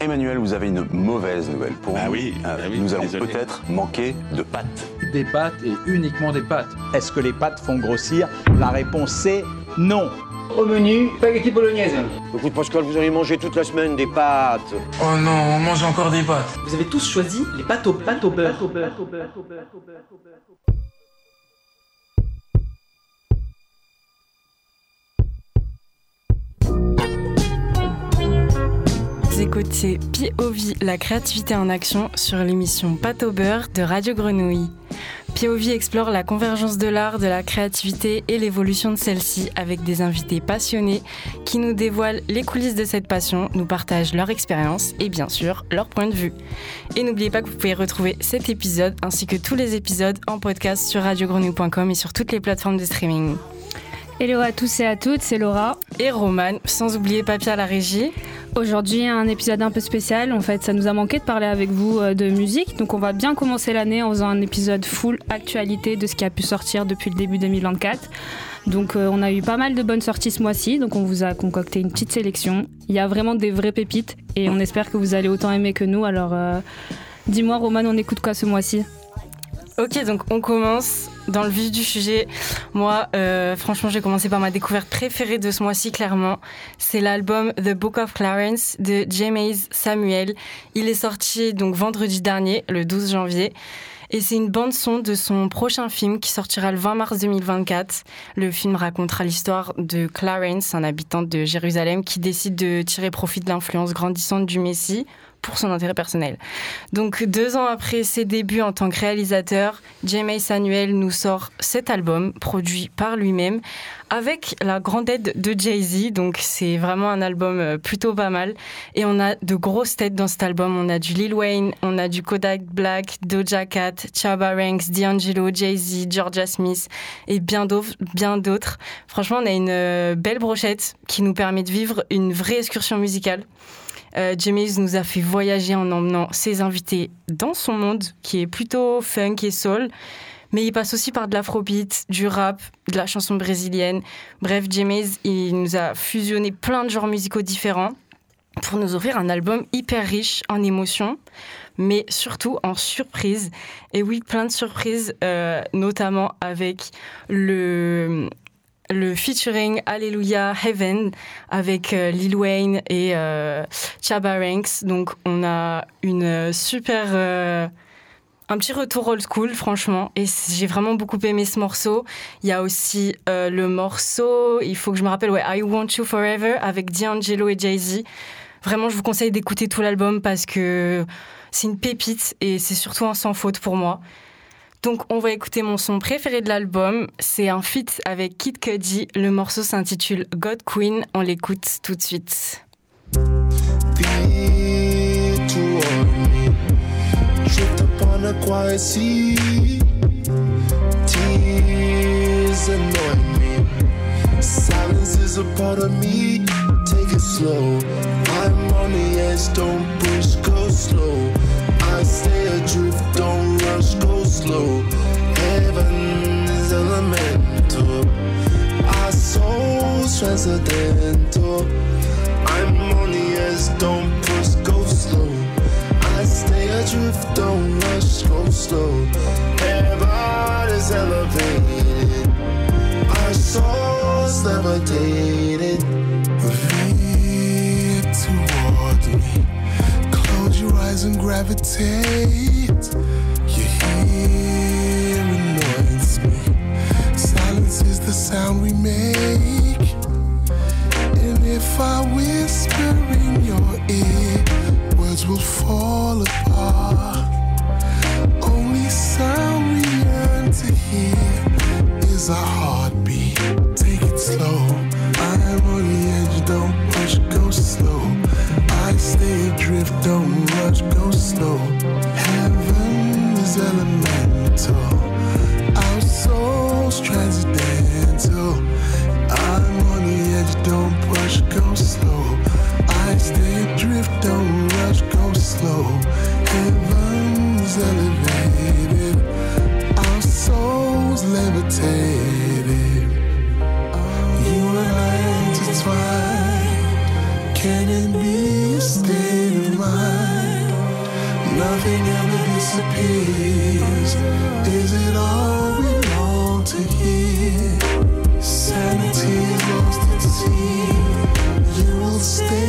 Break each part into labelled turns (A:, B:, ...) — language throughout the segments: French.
A: Emmanuel, vous avez une mauvaise nouvelle pour
B: Bah
A: nous.
B: oui,
A: Euh,
B: bah oui,
A: nous allons peut-être manquer de pâtes.
C: Des pâtes et uniquement des pâtes.
D: Est-ce que les pâtes font grossir La réponse c'est non.
E: Au menu, spaghetti bolognaise.
F: Écoute Pascal, vous allez manger toute la semaine des pâtes.
G: Oh non, on mange encore des pâtes.
E: Vous avez tous choisi les pâtes au, pâtes au beurre.
H: Vous écoutez POV, la créativité en action sur l'émission Pâte au beurre de Radio Grenouille. POV explore la convergence de l'art, de la créativité et l'évolution de celle-ci avec des invités passionnés qui nous dévoilent les coulisses de cette passion, nous partagent leur expérience et bien sûr leur point de vue. Et n'oubliez pas que vous pouvez retrouver cet épisode ainsi que tous les épisodes en podcast sur radiogrenouille.com et sur toutes les plateformes de streaming.
I: Hello à tous et à toutes, c'est Laura.
H: Et Roman, sans oublier Papy à la régie.
I: Aujourd'hui, un épisode un peu spécial. En fait, ça nous a manqué de parler avec vous euh, de musique. Donc, on va bien commencer l'année en faisant un épisode full actualité de ce qui a pu sortir depuis le début 2024. Donc, euh, on a eu pas mal de bonnes sorties ce mois-ci. Donc, on vous a concocté une petite sélection. Il y a vraiment des vraies pépites et on espère que vous allez autant aimer que nous. Alors, euh, dis-moi, Roman, on écoute quoi ce mois-ci?
H: Ok, donc on commence dans le vif du sujet. Moi, euh, franchement, j'ai commencé par ma découverte préférée de ce mois-ci, clairement. C'est l'album The Book of Clarence de James Samuel. Il est sorti donc vendredi dernier, le 12 janvier. Et c'est une bande son de son prochain film qui sortira le 20 mars 2024. Le film racontera l'histoire de Clarence, un habitant de Jérusalem qui décide de tirer profit de l'influence grandissante du Messie pour son intérêt personnel. Donc deux ans après ses débuts en tant que réalisateur, James Samuel nous sort cet album produit par lui-même avec la grande aide de Jay-Z. Donc c'est vraiment un album euh, plutôt pas mal. Et on a de grosses têtes dans cet album. On a du Lil Wayne, on a du Kodak Black, Doja Cat, Chaba Ranks, D'Angelo, Jay-Z, Georgia Smith et bien d'autres. Franchement, on a une euh, belle brochette qui nous permet de vivre une vraie excursion musicale. Euh, James nous a fait voyager en emmenant ses invités dans son monde qui est plutôt funk et soul. Mais il passe aussi par de l'afrobeat, du rap, de la chanson brésilienne. Bref, James, il nous a fusionné plein de genres musicaux différents pour nous offrir un album hyper riche en émotions, mais surtout en surprises. Et oui, plein de surprises, euh, notamment avec le, le featuring Alléluia Heaven avec euh, Lil Wayne et euh, Chaba Ranks. Donc on a une super... euh, un petit retour old school, franchement. Et j'ai vraiment beaucoup aimé ce morceau. Il y a aussi le morceau, il faut que je me rappelle, ouais, I Want You Forever avec D'Angelo et Jay-Z. Vraiment, je vous conseille d'écouter tout l'album parce que c'est une pépite et c'est surtout un sans faute pour moi. Donc, on va écouter mon son préféré de l'album. C'est un feat avec Kid Cudi. Le morceau s'intitule God Queen. On l'écoute tout de suite.
J: Silence is a part of me. Take it slow. I'm on the don't push, go slow. Go slow. Heaven is elemental. Our souls transcendental. I'm on the edge, don't push, go slow. I stay adrift, don't rush, go slow. Is elevated. Our souls levitated.
K: Veer toward me. Close your eyes and gravitate. Sound we make. And if I whisper in your ear, words will fall apart. Only sound we yearn to hear is our heartbeat. Take it slow. I'm on the edge, don't push, go slow. I stay adrift, don't rush, go slow. Heaven's elevated, our souls levitated. You and I intertwined. Can it be a state of time. Nothing ever disappears. Is it all we long to hear? Sanity is lost at sea. You will stay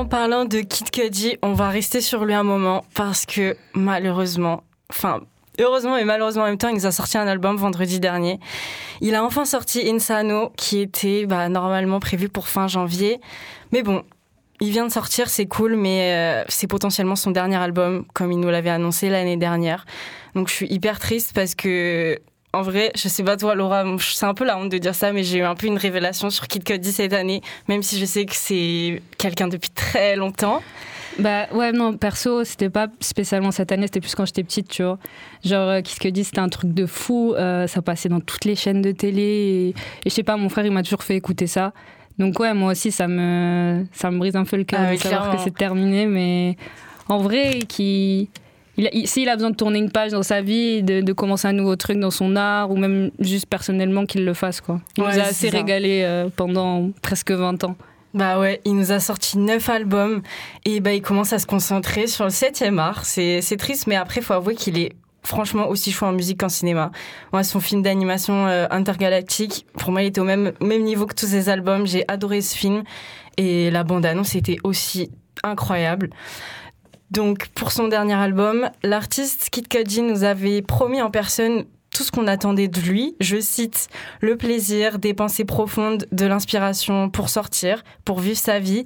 H: En parlant de Kid Cudi, on va rester sur lui un moment parce que malheureusement, enfin heureusement et malheureusement en même temps, il nous a sorti un album vendredi dernier. Il a enfin sorti Insano qui était bah, normalement prévu pour fin janvier. Mais bon, il vient de sortir, c'est cool, mais euh, c'est potentiellement son dernier album comme il nous l'avait annoncé l'année dernière. Donc je suis hyper triste parce que en vrai, je sais pas toi Laura, c'est un peu la honte de dire ça, mais j'ai eu un peu une révélation sur Kid Cudi cette année, même si je sais que c'est quelqu'un depuis très longtemps.
I: Bah ouais, non, perso, c'était pas spécialement cette année, c'était plus quand j'étais petite, tu vois. Genre, euh, que dit, c'était un truc de fou, euh, ça passait dans toutes les chaînes de télé. Et, et je sais pas, mon frère, il m'a toujours fait écouter ça. Donc ouais, moi aussi, ça me, ça me brise un peu le cœur
H: Ah
I: de savoir que c'est terminé, mais en vrai, qui... Il il- S'il a besoin de tourner une page dans sa vie, de, de commencer un nouveau truc dans son art, ou même juste personnellement qu'il le fasse, quoi. Il
H: Ouais,
I: nous a assez régalé euh, pendant presque 20 ans.
H: Bah ouais, il nous a sorti neuf albums et bah il commence à se concentrer sur le septième art. C'est c'est triste, mais après faut avouer qu'il est franchement aussi chaud en musique qu'en cinéma. Moi, son film d'animation euh, intergalactique, pour moi, il était au même même niveau que tous ses albums. J'ai adoré ce film et la bande annonce était aussi incroyable. Donc pour son dernier album, l'artiste Kid Cudi nous avait promis en personne tout ce qu'on attendait de lui. Je cite le plaisir, des pensées profondes, de l'inspiration pour sortir, pour vivre sa vie,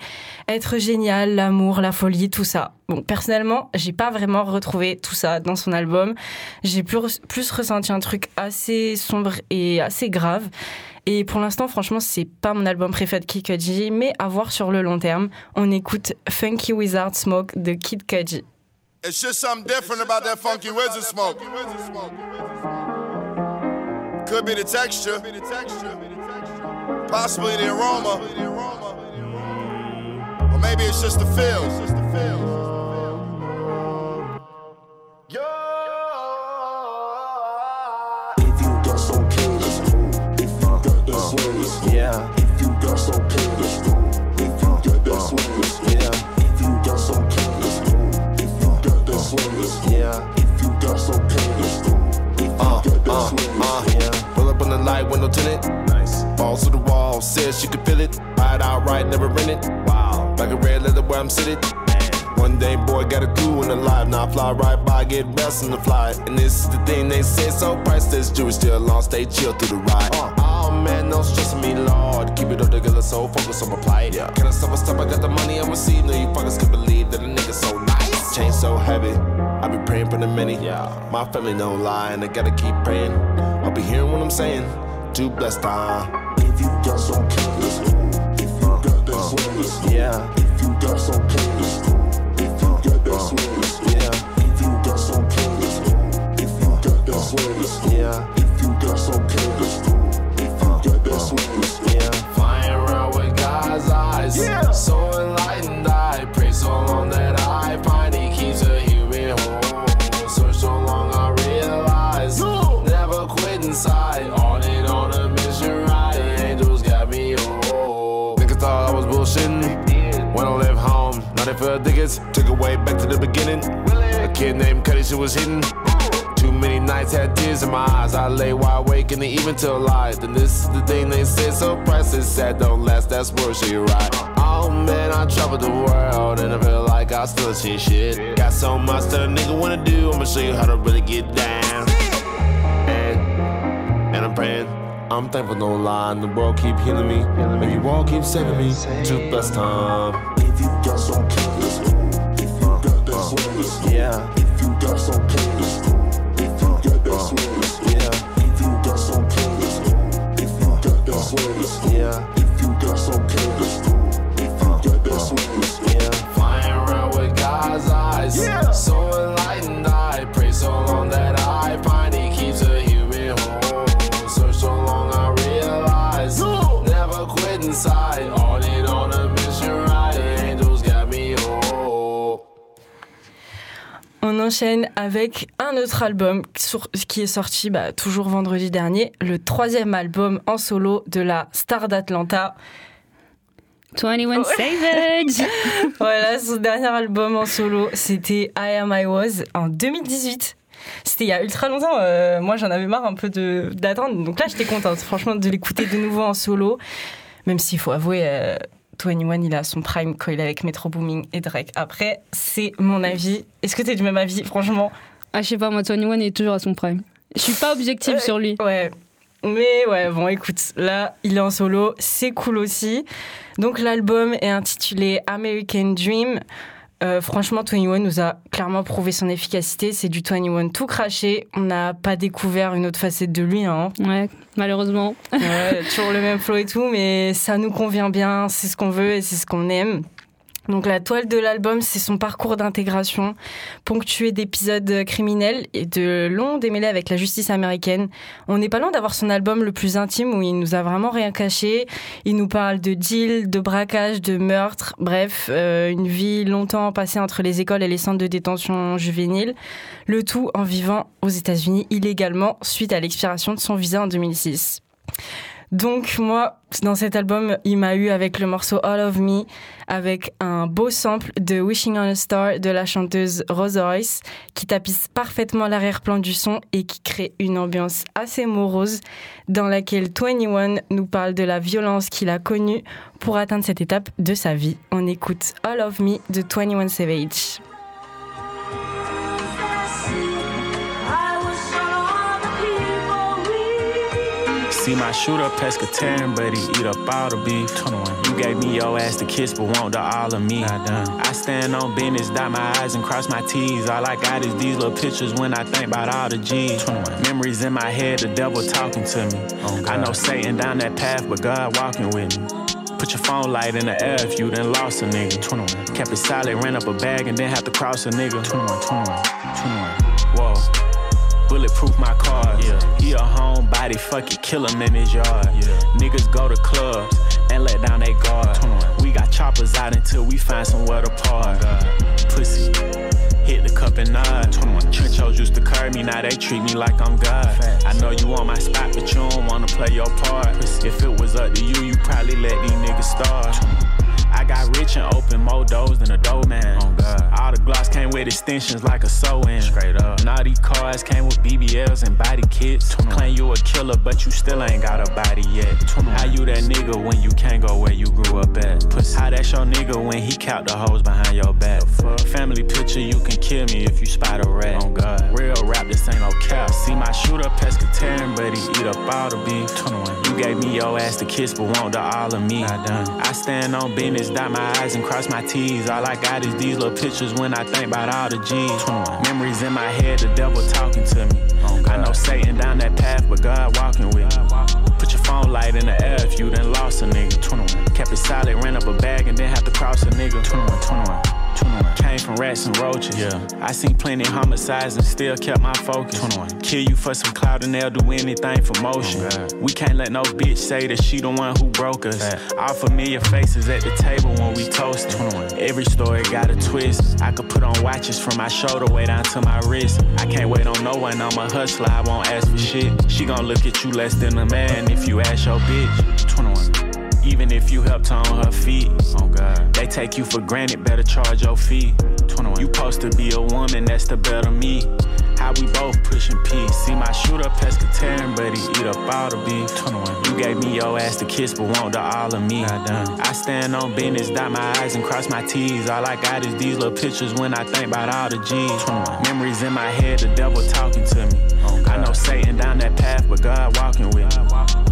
H: être génial, l'amour, la folie, tout ça. Bon, personnellement, j'ai pas vraiment retrouvé tout ça dans son album. J'ai plus, plus ressenti un truc assez sombre et assez grave. Et pour l'instant, franchement, c'est pas mon album préféré de Kid Cudi, mais à voir sur le long terme. On écoute Funky Wizard Smoke de Kid Cudi.
B: It's just something different about that funky wizard smoke. Could be the texture, possibly the aroma, or maybe it's just the feel.
J: Got that swingers,
F: yeah.
J: if you got some killers, if you
B: Uh,
J: got that
B: uh,
J: swingers.
B: uh, yeah. Pull up on the light window tinted. Nice. Balls to the wall, says she could feel it. Buy it outright, never rent it. Wow. Like a red leather where I'm sitting. One day, boy, got a crew in the live. Now I fly right by, get rest in the fly. And this is the thing they say, so priceless. Jewelry still long, stay chill through the ride. Oh man, no stressing me, Lord. Keep it all together, so focus on my plight. Yeah. Can I stop a stop? I got the money I receive. No, you fuckers can believe that a nigga so nice. Chain so heavy. I be praying for the many. Yeah. My family don't lie, and I gotta keep praying. I'll be hearing what I'm saying. Too blessed, uh.
J: If you got some killers, if you uh, got that uh, swingers,
F: Yeah,
J: if you got some killers, if you uh, got that swingers,
F: yeah,
J: if you got some killers, if you got that swingers,
F: yeah,
J: if you got some killers, if you got that swingers.
F: yeah.
G: Flying around with God's eyes.
B: Yeah.
G: So enlightened, I pray so long that I inside. On it on a mission, right? Angels got me home.
B: Niggas thought I was bullshitting. When I left home, now they feel tickets. Took it way back to the beginning. A kid named Cuddy, she was hitting. Too many nights had tears in my eyes. I lay wide awake in the evening till light. Then this is the thing they say, so priceless. Sad don't last, that's she right. Oh man, I traveled the world and I feel like I still see shit. Got so much that a nigga wanna do. I'ma show you how to really get down. I'm. I'm thankful, no lie. The world keep healing me. And you all keep saving me. Two plus time.
J: If you got some kindness, if you got that uh, sweetness,
F: yeah.
J: If you got some kindness, if you got that uh, sweetness,
F: yeah.
G: If you got some kindness, if you uh, got that sweetness, yeah. If you got some kindness, if you got that sweetness, yeah. Flying around with God's eyes. Yeah.
H: So On enchaîne avec un autre album qui est sorti bah, toujours vendredi dernier, le troisième album en solo de la star d'Atlanta.
I: 21 Savage
H: Voilà, son dernier album en solo, c'était I Am I Was en 2018. C'était il y a ultra longtemps. euh, moi, j'en avais marre un peu d'attendre. Donc là, j'étais contente, franchement, de l'écouter de nouveau en solo. Même s'il faut avouer, euh, 21, il a son prime quand il est avec Metro Booming et Drake. Après, c'est mon avis. Est-ce que t'es du même avis, franchement?
I: Ah, je sais pas, moi, 21 est toujours à son prime. Je suis pas objective sur lui.
H: Ouais. Mais ouais, bon, écoute, là, il est en solo, c'est cool aussi. Donc, l'album est intitulé American Dream. Euh, franchement, 21 nous a clairement prouvé son efficacité. C'est du 21 tout craché. On n'a pas découvert une autre facette de lui. Hein.
I: Ouais, malheureusement.
H: Ouais, toujours le même flow et tout, mais ça nous convient bien. C'est ce qu'on veut et c'est ce qu'on aime. Donc la toile de l'album, c'est son parcours d'intégration, ponctué d'épisodes criminels et de longs démêlés avec la justice américaine. On n'est pas loin d'avoir son album le plus intime où il nous a vraiment rien caché. Il nous parle de deals, de braquage, de meurtres, bref, euh, une vie longtemps passée entre les écoles et les centres de détention juvénile. Le tout en vivant aux États-Unis illégalement suite à l'expiration de son visa en 2006. Donc moi, dans cet album, il m'a eu avec le morceau All of Me, avec un beau sample de Wishing on a Star de la chanteuse Rose Royce, qui tapisse parfaitement l'arrière-plan du son et qui crée une ambiance assez morose, dans laquelle 21 nous parle de la violence qu'il a connue pour atteindre cette étape de sa vie. On écoute All of Me de 21 Savage.
L: See my shooter pescatarian, but he eat up all the beef. 21. You gave me your ass to kiss, but want the all of me. I stand on business, dot my I's and cross my T's. All I got is these little pictures when I think about all the G's. 21. Memories in my head, the devil talking to me. Oh, I know Satan down that path, but God walking with me. Put your phone light in the air if you done lost a nigga. 21. Kept it solid, ran up a bag and then have to cross a nigga. 21, 21, 21. Whoa. Bulletproof my cars. Yeah. He a homebody, fuck it, kill him in his yard. Yeah. Niggas go to clubs and let down their guard. We got choppers out until we find somewhere to park. Pussy. Hit the cup and nod. 21. Trenchos used to curb me, now they treat me like I'm God. I know you on my spot, but you don't wanna play your part. If it was up to you, you probably let these niggas starve. I got rich and open more doors than a doorman. Oh God. All the Glocks came with extensions like a sew-in. Straight up. Now these cars came with BBLs and body kits. Claim you a killer, but you still ain't got a body yet. How you that nigga when you can't go where you grew up at? Pussy. How that's your nigga when he count the hoes behind your back? Family picture, you can kill me if you spot a rat. Oh God. Real rap, this ain't no cap. See my shooter pescatarian, but he eat up all the beef. 21. You gave me your ass to kiss, but want the all of me. I done. I stand on business, dot my I's and cross my T's. All I got is these little pictures when I think about all the G's. 21. Memories in my head, the devil talking to me. I know Satan down that path, but God walking with me. Put your phone light in the air if you done lost a nigga. 21. Kept it solid, ran up a bag and then have to cross a nigga. 21, 21. 21. Came from rats and roaches. Yeah. I seen plenty homicides and still kept my focus. 21. Kill you for some clout and they'll do anything for motion. Oh, we can't let no bitch say that she the one who broke us. All familiar faces at the table when we toast. 21. Every story got a twist. I could put on watches from my shoulder way down to my wrist. I can't wait on no one. I'm a hustler. I won't ask for shit. She gon' look at you less than a man if you ask your bitch. 21. Even if you helped her on her feet. Oh God. They take you for granted, better charge your fee. 21. You supposed to be a woman, that's the better me. How we both pushing peace. See my shooter pescatarian, but he eat up all the beef. 21. You gave me your ass to kiss, but want the all of me. I done. I stand on business, dot my I's and cross my T's. All I got is these little pictures when I think about all the G's. 21. Memories in my head, the devil talking to me. I know Satan down that path, but God walking with me.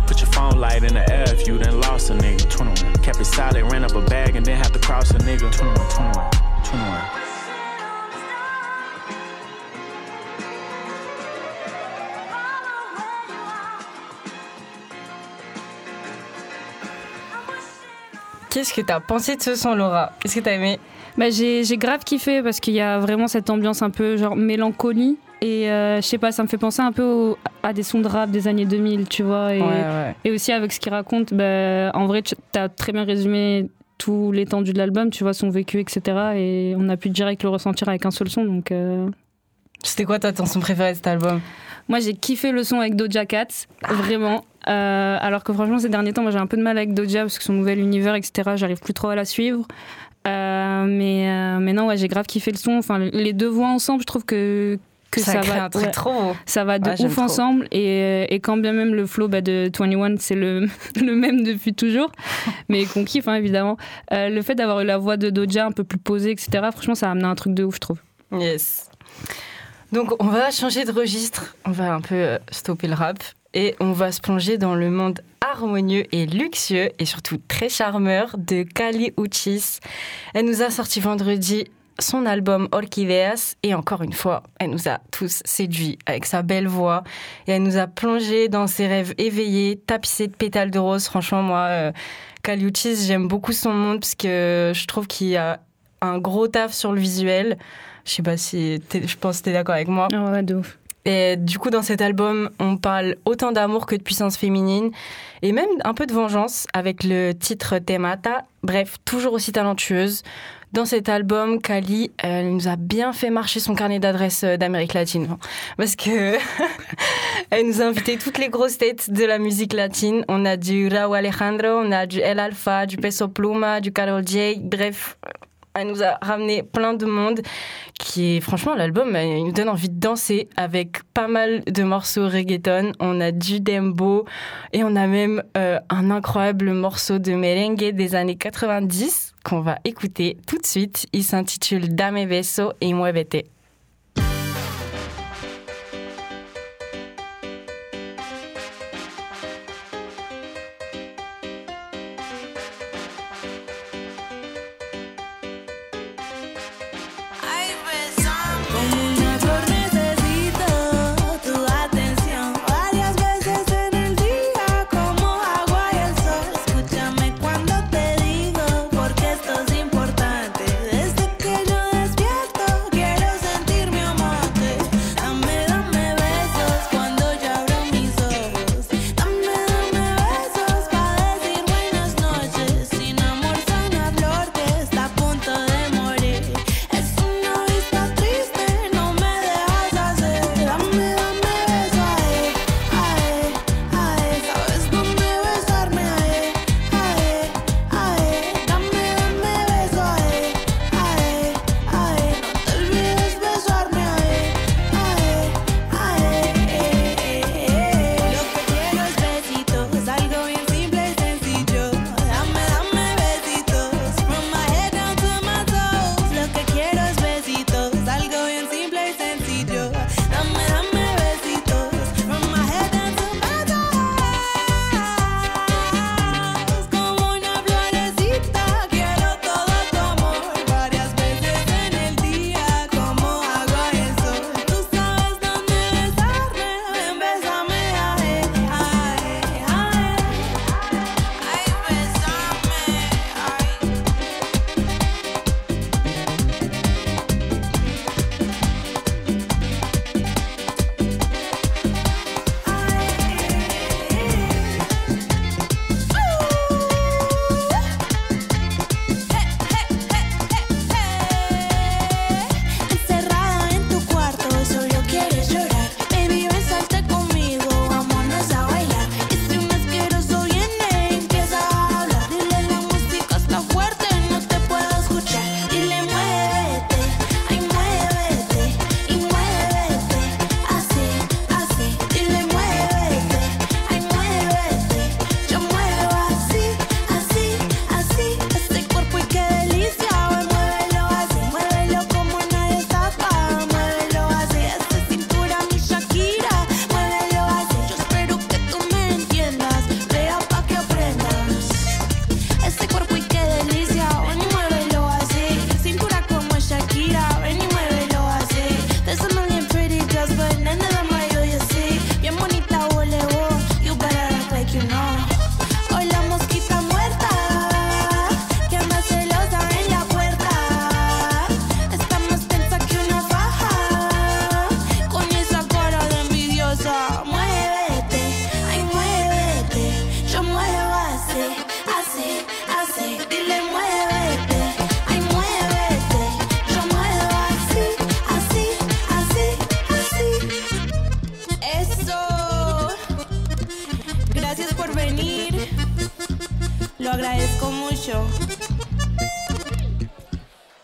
L: Put your phone light in the air if you done lost a nigga. 21. Kept it solid, ran up a bag and then have to cross a nigga. 21, 21, 21.
H: Qu'est-ce que t'as pensé de ce son, Laura? Est-ce que t'as aimé?
I: Bah, j'ai j'ai grave kiffé parce qu'il y a vraiment cette ambiance un peu genre mélancolie Et euh, je sais pas, ça me fait penser un peu au- à des sons de rap des années 2000, tu vois. Et,
H: Ouais, ouais.
I: et aussi avec ce qu'il raconte, bah, en vrai, tu as très bien résumé tout l'étendue de l'album, tu vois, son vécu, etc. Et on a pu direct le ressentir avec un seul son. Donc, euh,
H: C'était quoi toi ton son préféré de cet album?
I: Moi, j'ai kiffé le son avec Doja Cat, vraiment. Euh, alors que franchement, ces derniers temps, moi, j'ai un peu de mal avec Doja parce que son nouvel univers, etc., j'arrive plus trop à la suivre. Euh, mais, euh, mais non, ouais, j'ai grave kiffé le son. Enfin, les deux voix ensemble, je trouve que, que
H: Ça
I: va ouais,
H: trop beau.
I: Ça va de
H: Ouais, j'aime
I: ouf ensemble. Et, et quand bien même le flow bah, de 21, c'est le, le même depuis toujours, mais qu'on kiffe, hein, évidemment. Le fait d'avoir eu la voix de Doja un peu plus posée, etc., franchement, ça a amené un truc de ouf, je trouve.
H: Yes. Donc on va changer de registre, on va un peu stopper le rap et on va se plonger dans le monde harmonieux et luxueux et surtout très charmeur de Kali Uchis. Elle nous a sorti vendredi son album Orchideas et encore une fois, elle nous a tous séduits avec sa belle voix et elle nous a plongé dans ses rêves éveillés, tapissés de pétales de rose. Franchement, moi, euh, Kali Uchis, j'aime beaucoup son monde parce que je trouve qu'il y a un gros taf sur le visuel. Je sais pas si je pense que t'es d'accord avec moi.
I: Ouais, de ouf.
H: Et du coup, dans cet album, on parle autant d'amour que de puissance féminine et même un peu de vengeance avec le titre Temata. Bref, toujours aussi talentueuse. Dans cet album, Kali, elle nous a bien fait marcher son carnet d'adresses euh, d'Amérique latine. Parce que elle nous a invité toutes les grosses têtes de la musique latine. On a du Raúl Alejandro, on a du El Alfa, du Peso Pluma, du Karol J. Bref, elle nous a ramené plein de monde qui est franchement l'album euh, il nous donne envie de danser avec pas mal de morceaux reggaeton. On a du dembo et on a même euh, un incroyable morceau de merengue des années 90 qu'on va écouter tout de suite. Il s'intitule Dame Beso et Muévete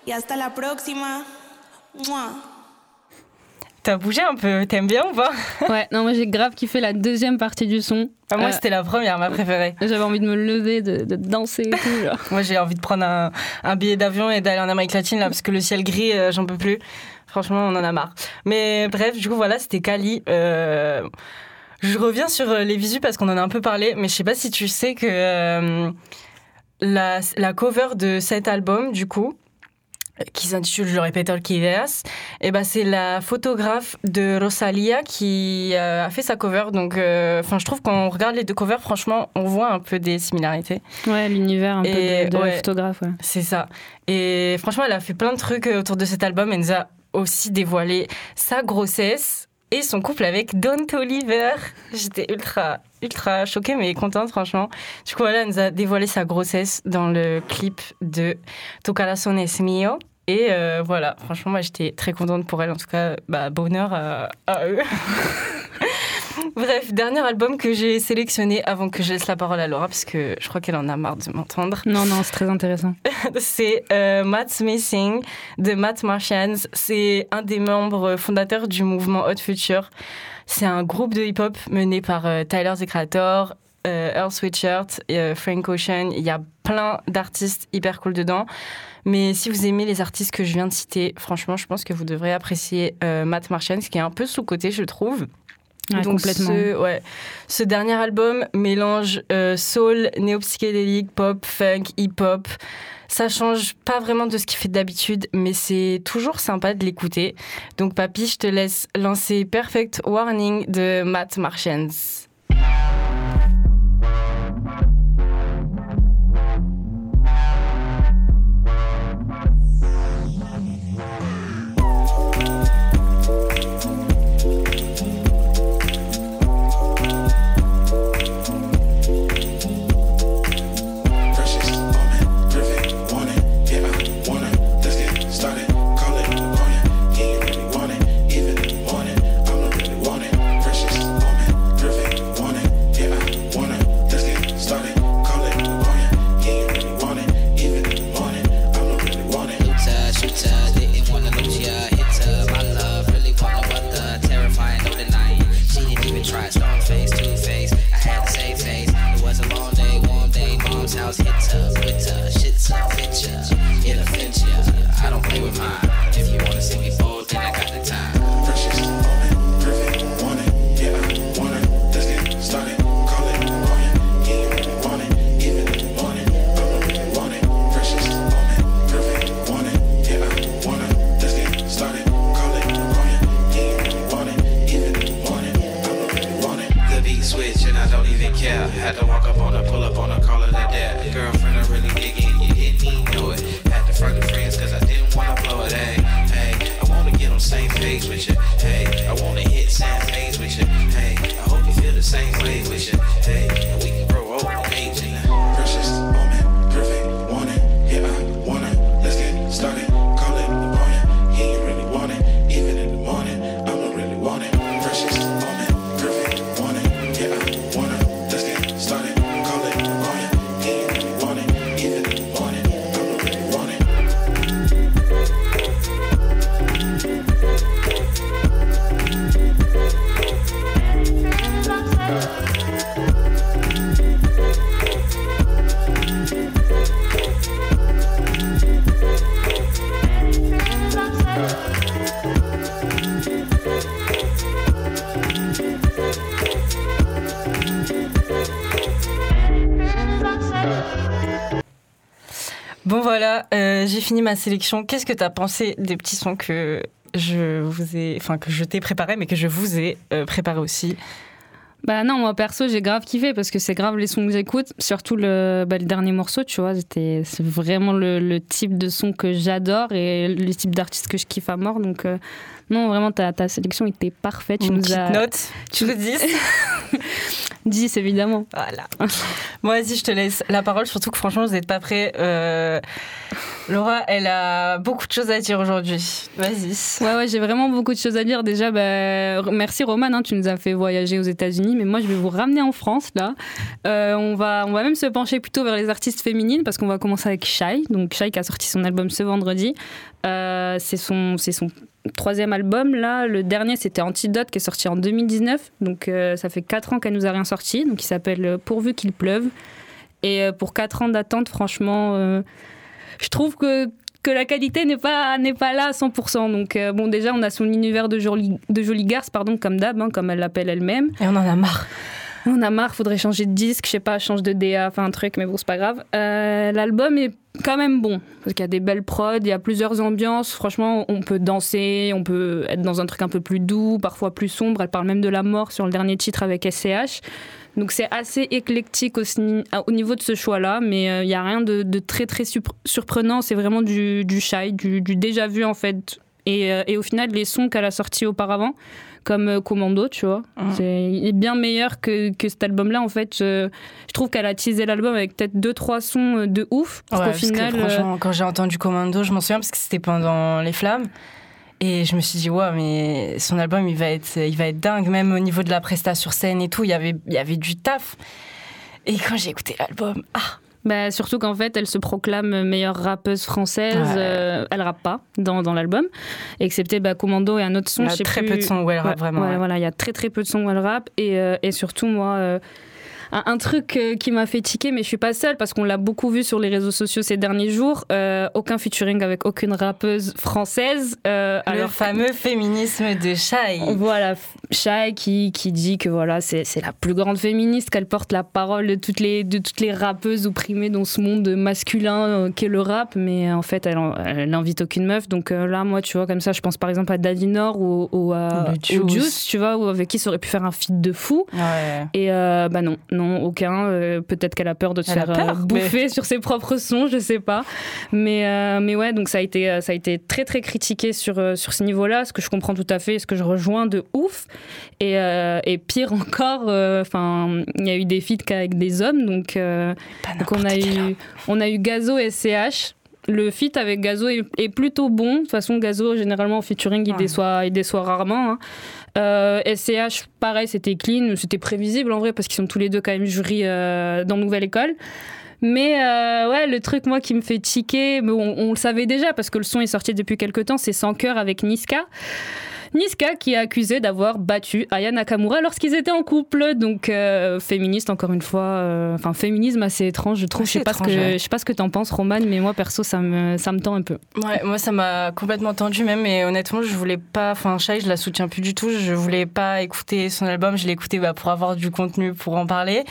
M: Y hasta la próxima. Mua.
H: T'as bougé un peu, t'aimes bien ou pas
I: Ouais, non, moi j'ai grave kiffé la deuxième partie du son.
H: Ah, Moi,
I: Euh,
H: c'était la première, ma préférée.
I: J'avais envie de me lever, de, de danser et tout. genre.
H: Moi, j'ai envie de prendre un, un billet d'avion et d'aller en Amérique latine, là, parce que le ciel gris, euh, j'en peux plus. Franchement, on en a marre. Mais bref, du coup, voilà, c'était Kali. Euh, je reviens sur euh, les visus parce qu'on en a un peu parlé, mais je sais pas si tu sais que euh, la, la cover de cet album, du coup, qui s'intitule, je le répète, Orchideas, et ben c'est la photographe de Rosalia qui euh, a fait sa cover. Donc, euh, enfin, je trouve qu'on regarde les deux covers, franchement, on voit un peu des similarités.
I: Ouais, l'univers un peu de, la photographe. Ouais.
H: C'est ça. Et franchement, elle a fait plein de trucs euh, autour de cet album. Elle nous a aussi dévoilé sa grossesse et son couple avec Don Oliver. J'étais ultra, ultra choquée, mais contente, franchement. Du coup, voilà, elle nous a dévoilé sa grossesse dans le clip de Tu corazón es mío. Et euh, voilà, franchement, moi, j'étais très contente pour elle. En tout cas, bah, bonheur à, à eux. Bref, dernier album que j'ai sélectionné avant que je laisse la parole à Laura, parce que je crois qu'elle en a marre de m'entendre.
I: Non, non, c'est très intéressant.
H: C'est euh, Matt's Missing de Matt Martians. C'est un des membres fondateurs du mouvement Hot Future. C'est un groupe de hip-hop mené par euh, Tyler the Creator, euh, Earl Sweatshirt, euh, Frank Ocean. Il y a plein d'artistes hyper cool dedans. Mais si vous aimez les artistes que je viens de citer, franchement, je pense que vous devrez apprécier euh, Matt Martians, qui est un peu sous-côté, je trouve.
I: Ouais,
H: Donc. Ce, ouais, ce dernier album mélange euh, soul, néo-psychédélique, pop, funk, hip-hop. Ça change pas vraiment de ce qu'il fait d'habitude, mais c'est toujours sympa de l'écouter. Donc papy, je te laisse lancer Perfect Warning de Matt Martians. Fini ma sélection. Qu'est-ce que tu as pensé des petits sons que je vous ai, enfin que je t'ai préparé, mais que je vous ai euh, préparé aussi?
I: Bah non, moi perso, j'ai grave kiffé parce que c'est grave les sons que j'écoute. Surtout le, bah, dernier morceau, tu vois, c'est vraiment le, le type de son que j'adore et le type d'artiste que je kiffe à mort. Donc, euh, non, vraiment, ta, ta sélection était parfaite. Tu
H: Une
I: nous
H: petite
I: as...
H: note, tu veux 10
I: 10 évidemment.
H: Voilà. Moi, vas-y, je te laisse la parole, surtout que franchement, vous n'êtes pas prêts. Euh, Laura, elle a beaucoup de choses à dire aujourd'hui. Vas-y.
I: Ouais, ouais, j'ai vraiment beaucoup de choses à dire. Déjà, bah, merci Roman, hein, tu nous as fait voyager aux États-Unis, mais moi je vais vous ramener en France là. Euh, on, va, on va même se pencher plutôt vers les artistes féminines parce qu'on va commencer avec Shai. Donc Shai qui a sorti son album ce vendredi. Euh, c'est son, c'est son troisième album là. Le dernier c'était Antidote qui est sorti en 2019. Donc euh, ça fait 4 ans qu'elle nous a rien sorti. Donc il s'appelle euh, Pourvu qu'il pleuve. Et euh, pour 4 ans d'attente, franchement, je trouve que que la qualité n'est pas n'est pas là à 100%. Donc bon déjà on a son univers de jolie de jolie garce pardon comme d'hab hein, comme elle l'appelle elle-même.
H: Et on en a marre.
I: On a marre, faudrait changer de disque, je sais pas, change de DA, enfin un truc, mais bon c'est pas grave. Euh, L'album est quand même bon parce qu'il y a des belles prods, il y a plusieurs ambiances. Franchement, on peut danser, on peut être dans un truc un peu plus doux, parfois plus sombre. Elle parle même de la mort sur le dernier titre avec SCH. Donc c'est assez éclectique au, sni- au niveau de ce choix-là, mais euh, il y a rien de, très très surp- surprenant. C'est vraiment du, du shy, du, déjà vu en fait. Euh, et au final, les sons qu'elle a sortis auparavant, comme euh, Commando, tu vois, c'est il est bien meilleur que, que cet album-là. En fait, je, je trouve qu'elle a teasé l'album avec peut-être deux trois sons euh, de ouf. Pour
H: Ouais,
I: qu'au
H: parce que
I: final, euh,
H: franchement, quand j'ai entendu Commando, je m'en souviens parce que c'était pendant les flammes. Et je me suis dit, ouais, mais son album, il va être, il va être dingue, même au niveau de la presta sur scène et tout. Il y avait, il y avait du taf. Et quand j'ai écouté l'album, ah,
I: Bah, surtout qu'en fait, elle se proclame meilleure rappeuse française.
H: Ouais.
I: euh, elle rappe pas dans, dans l'album, excepté bah, Commando et un autre son.
H: Il y a très
I: plus-
H: peu de sons où elle rappe, vraiment, ouais.
I: Voilà, il y a très très peu de sons où elle rappe. Et, euh, et surtout, moi, euh, un, un truc euh, qui m'a fait tiquer, mais je suis pas seule parce qu'on l'a beaucoup vu sur les réseaux sociaux ces derniers jours. euh, aucun featuring avec aucune rappeuse française. euh,
H: le
I: alors
H: fameux féminisme de Shai.
I: voilà, Shai qui, qui dit que voilà, c'est la plus grande féministe, qu'elle porte la parole de toutes les, de toutes les rappeuses opprimées dans ce monde masculin euh, qu'est le rap, mais en fait, elle, elle n'invite aucune meuf. Donc là, moi, tu vois, comme ça, je pense par exemple à Daddy Nord ou, ou à
H: Juice.
I: Juice, tu vois, ou avec qui ça aurait pu faire un feat de fou.
H: Ouais.
I: Et euh, bah non, non, aucun. Euh, Peut-être qu'elle a peur de se
H: Elle
I: faire
H: peur,
I: euh, bouffer sur ses propres sons, je sais pas. Mais, euh, mais ouais, donc ça a été, ça a été très très critiqué sur, sur ce niveau-là, ce que je comprends tout à fait, ce que je rejoins de ouf. Et, et pire encore, enfin, il y a eu des feats qu'avec des hommes, donc, donc on a eu, on a eu Gazo et CH. Le feat avec Gazo est, est plutôt bon. De toute façon, Gazo, généralement, en featuring, il, déçoit, il déçoit rarement. hein. Euh, SCH, pareil, c'était clean. C'était prévisible en vrai, parce qu'ils sont tous les deux quand même jury euh, dans Nouvelle École. Mais euh, ouais, le truc, moi, qui me fait tiquer, mais on, on le savait déjà, parce que le son est sorti depuis quelques temps, c'est Sans cœur avec Niska. Niska qui est accusé d'avoir battu Aya Nakamura lorsqu'ils étaient en couple, donc euh, féministe encore une fois, euh, enfin féminisme assez étrange je trouve. Je sais pas ce
H: étrange,
I: que
H: ouais.
I: je sais pas ce que t'en penses Roman, mais moi perso ça me ça me tend un peu.
H: Ouais, moi ça m'a complètement tendu même et honnêtement je voulais pas, enfin Shai je la soutiens plus du tout, je voulais pas écouter son album, je l'ai écouté bah, pour avoir du contenu pour en parler,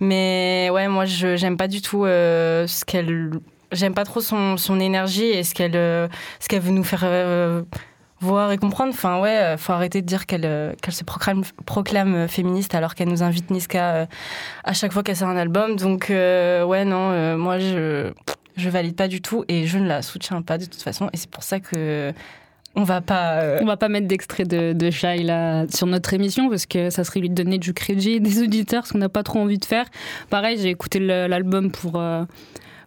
H: mais ouais moi je j'aime pas du tout euh, ce qu'elle, j'aime pas trop son, son énergie et ce qu'elle euh, ce qu'elle veut nous faire euh, voir et comprendre. Enfin ouais, euh, faut arrêter de dire qu'elle euh, qu'elle se proclame, proclame féministe alors qu'elle nous invite Niska euh, à chaque fois qu'elle sort un album. Donc euh, ouais non, euh, moi je je valide pas du tout et je ne la soutiens pas de toute façon et c'est pour ça que on va pas euh,
I: On va pas mettre d'extrait de, de Shai là sur notre émission parce que ça serait lui donner du crédit des auditeurs, ce qu'on n'a pas trop envie de faire. Pareil, j'ai écouté l'album pour. euh,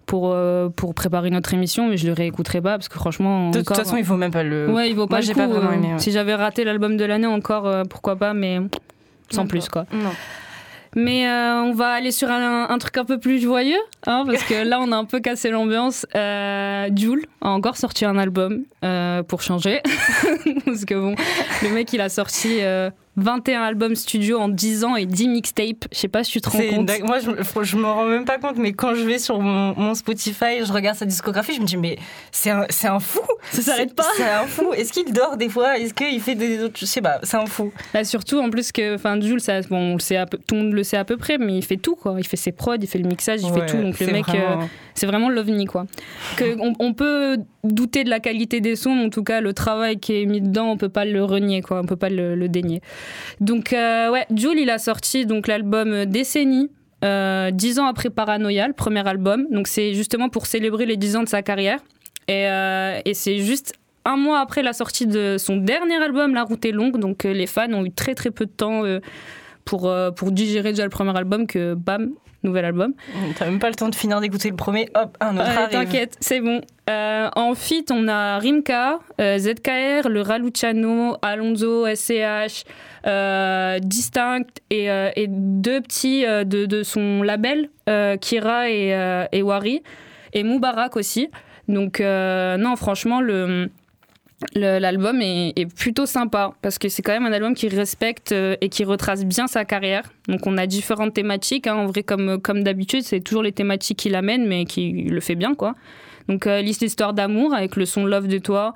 I: pour, euh, pour préparer notre émission, mais je le réécouterai pas parce que franchement.
H: de toute façon il vaut même pas le
I: Ouais, il vaut pas
H: moi
I: le coup.
H: pas vraiment
I: euh,
H: aimé ouais.
I: Si j'avais raté l'album de l'année encore, euh, pourquoi pas, mais sans plus quoi.
H: non
I: Mais euh, on va aller sur un, un truc un peu plus joyeux, hein, parce que là on a un peu cassé l'ambiance. Euh, Jul a encore sorti un album euh, pour changer, parce que bon, le mec il a sorti 21 albums studio en 10 ans et 10 mixtapes. Je sais pas si tu te rends compte.
H: Moi, je, je me rends même pas compte, mais quand je vais sur mon, mon Spotify, je regarde sa discographie, je me dis, mais c'est un, c'est un fou
I: Ça s'arrête pas.
H: C'est un fou Est-ce qu'il dort des fois? Est-ce qu'il fait des autres... Je sais pas, c'est un fou.
I: Là, surtout en plus que, enfin, Jules, ça, bon, on le sait à peu- tout le monde le sait à peu près, mais il fait tout quoi. Il fait ses prods, il fait le mixage, il
H: Ouais,
I: fait tout. Donc le mec,
H: vraiment-
I: euh, c'est vraiment l'ovni quoi. Que on, peut douter de la qualité des sons, mais en tout cas le travail qui est mis dedans, on peut pas le renier quoi, on peut pas le, dénier. Donc euh, ouais, Jules il a sorti donc l'album Décennie. euh, dix ans après Paranoia, le premier album. Donc c'est justement pour célébrer les dix ans de sa carrière. Et, euh, et c'est juste un mois après la sortie de son dernier album, La route est longue. Donc euh, les fans ont eu très très peu de temps euh, pour, pour digérer déjà le premier album que bam, nouvel album.
H: T'as même pas le temps de finir d'écouter le premier, hop, un autre arrive.
I: T'inquiète, c'est bon. Euh, en feat, on a Rimka, euh, ZKR, le Raluciano, Alonso, SCH, euh, Distinct et, euh, et deux petits euh, de, de son label, Kira et, et Wari, et Moubarak aussi. Donc, non, franchement, le. L'album est, plutôt sympa parce que c'est quand même un album qui respecte euh, et qui retrace bien sa carrière. Donc on a différentes thématiques. hein. En vrai, comme, comme d'habitude, c'est toujours les thématiques qu'il amène, mais qui le fait bien, quoi. Donc euh, liste d'histoire d'amour avec le son Love de toi,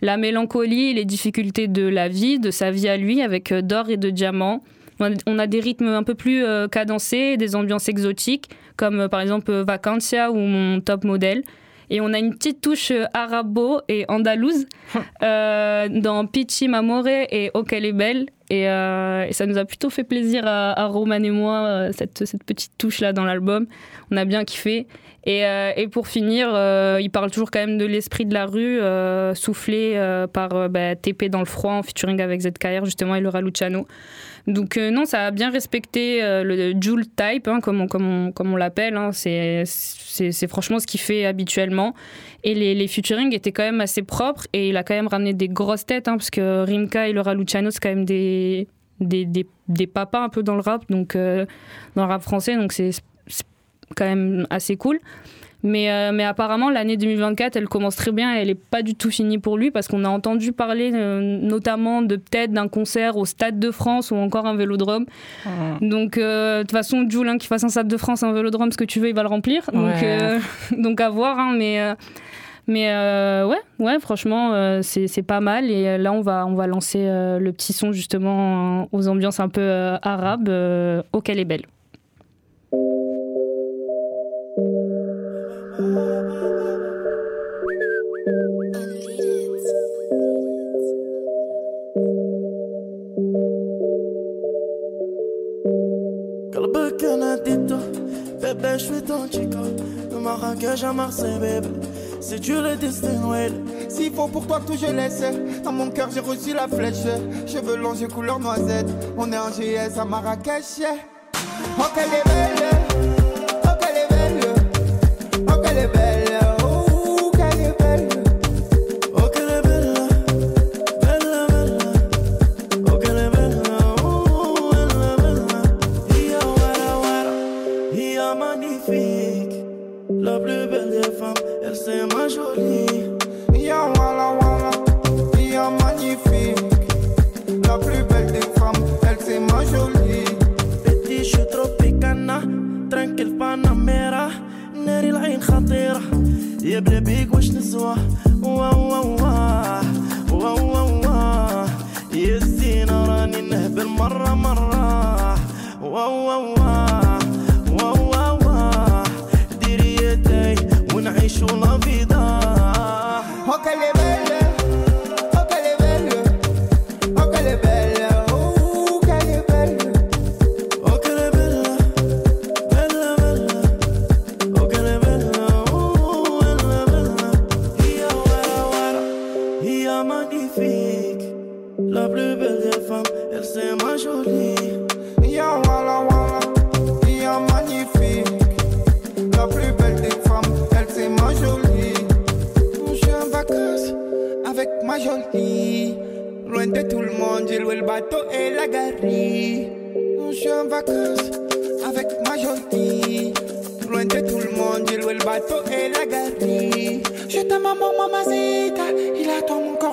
I: la mélancolie, les difficultés de la vie, de sa vie à lui avec euh, d'or et de diamants. On a, des rythmes un peu plus euh, cadencés, des ambiances exotiques, comme par exemple Vacancia ou mon top modèle. Et on a une petite touche euh, arabo et andalouse euh, dans Pichi Mamore et Oh qu'elle est belle. Et, euh, et ça nous a plutôt fait plaisir à, à Roman et moi, cette, cette petite touche-là dans l'album. On a bien kiffé. Et, euh, et pour finir, il parle toujours quand même de l'esprit de la rue, soufflé par bah, TP dans le froid en featuring avec ZKR justement et Laura Luciano. Donc euh, non, ça a bien respecté euh, le Joule type, hein, comme on, l'appelle. hein. C'est, franchement ce qu'il fait habituellement. Et les, les étaient quand même assez propres et il a quand même ramené des grosses têtes, hein, parce que Rimka et Laura Luciano, c'est quand même des, des, papas un peu dans le rap, donc euh, dans le rap français, donc c'est quand même assez cool. Mais, euh, mais apparemment, l'année 2024, elle commence très bien et elle n'est pas du tout finie pour lui parce qu'on a entendu parler euh, notamment de peut-être d'un concert au Stade de France ou encore un vélodrome. Donc, euh, de toute façon, Jules, hein, qu'il fasse un Stade de France, un vélodrome, ce que tu veux, il va le remplir. Donc,
H: Ouais.
I: donc à voir. hein, mais mais euh, ouais, ouais, franchement, euh, c'est pas mal. Et là, on va, on va lancer euh, le petit son justement aux ambiances un peu arabes. Qu'elle est belle.
N: Ben, je suis dans Chico, de Marrakech à Marseille, bébé. C'est tu le destin, Noël.
O: S'il faut pour toi tout je laisse Dans mon cœur j'ai reçu la flèche Cheveux longs, yeux couleur noisette On est en GS à Marrakech Oh qu'elle
N: La plus belle des femmes Elle c'est ma jolie.
O: Ya wala wala Ya magnifique. La plus belle des femmes Elle c'est ma jolie.
N: بدي شو تروبيكانا ترانكل باناميرا ناري العين خطيرة يا بلبيك واش نسوى واه واه واه واه واه يا الزينة راني نهبل مرة مرة واه واه
O: de tout le monde J'ai loué le bateau et la galerie. Je suis en vacances Avec ma jolie Loin de tout le monde J'ai loué le bateau et la galerie. Je t'aime maman mamacita Il attend mon corps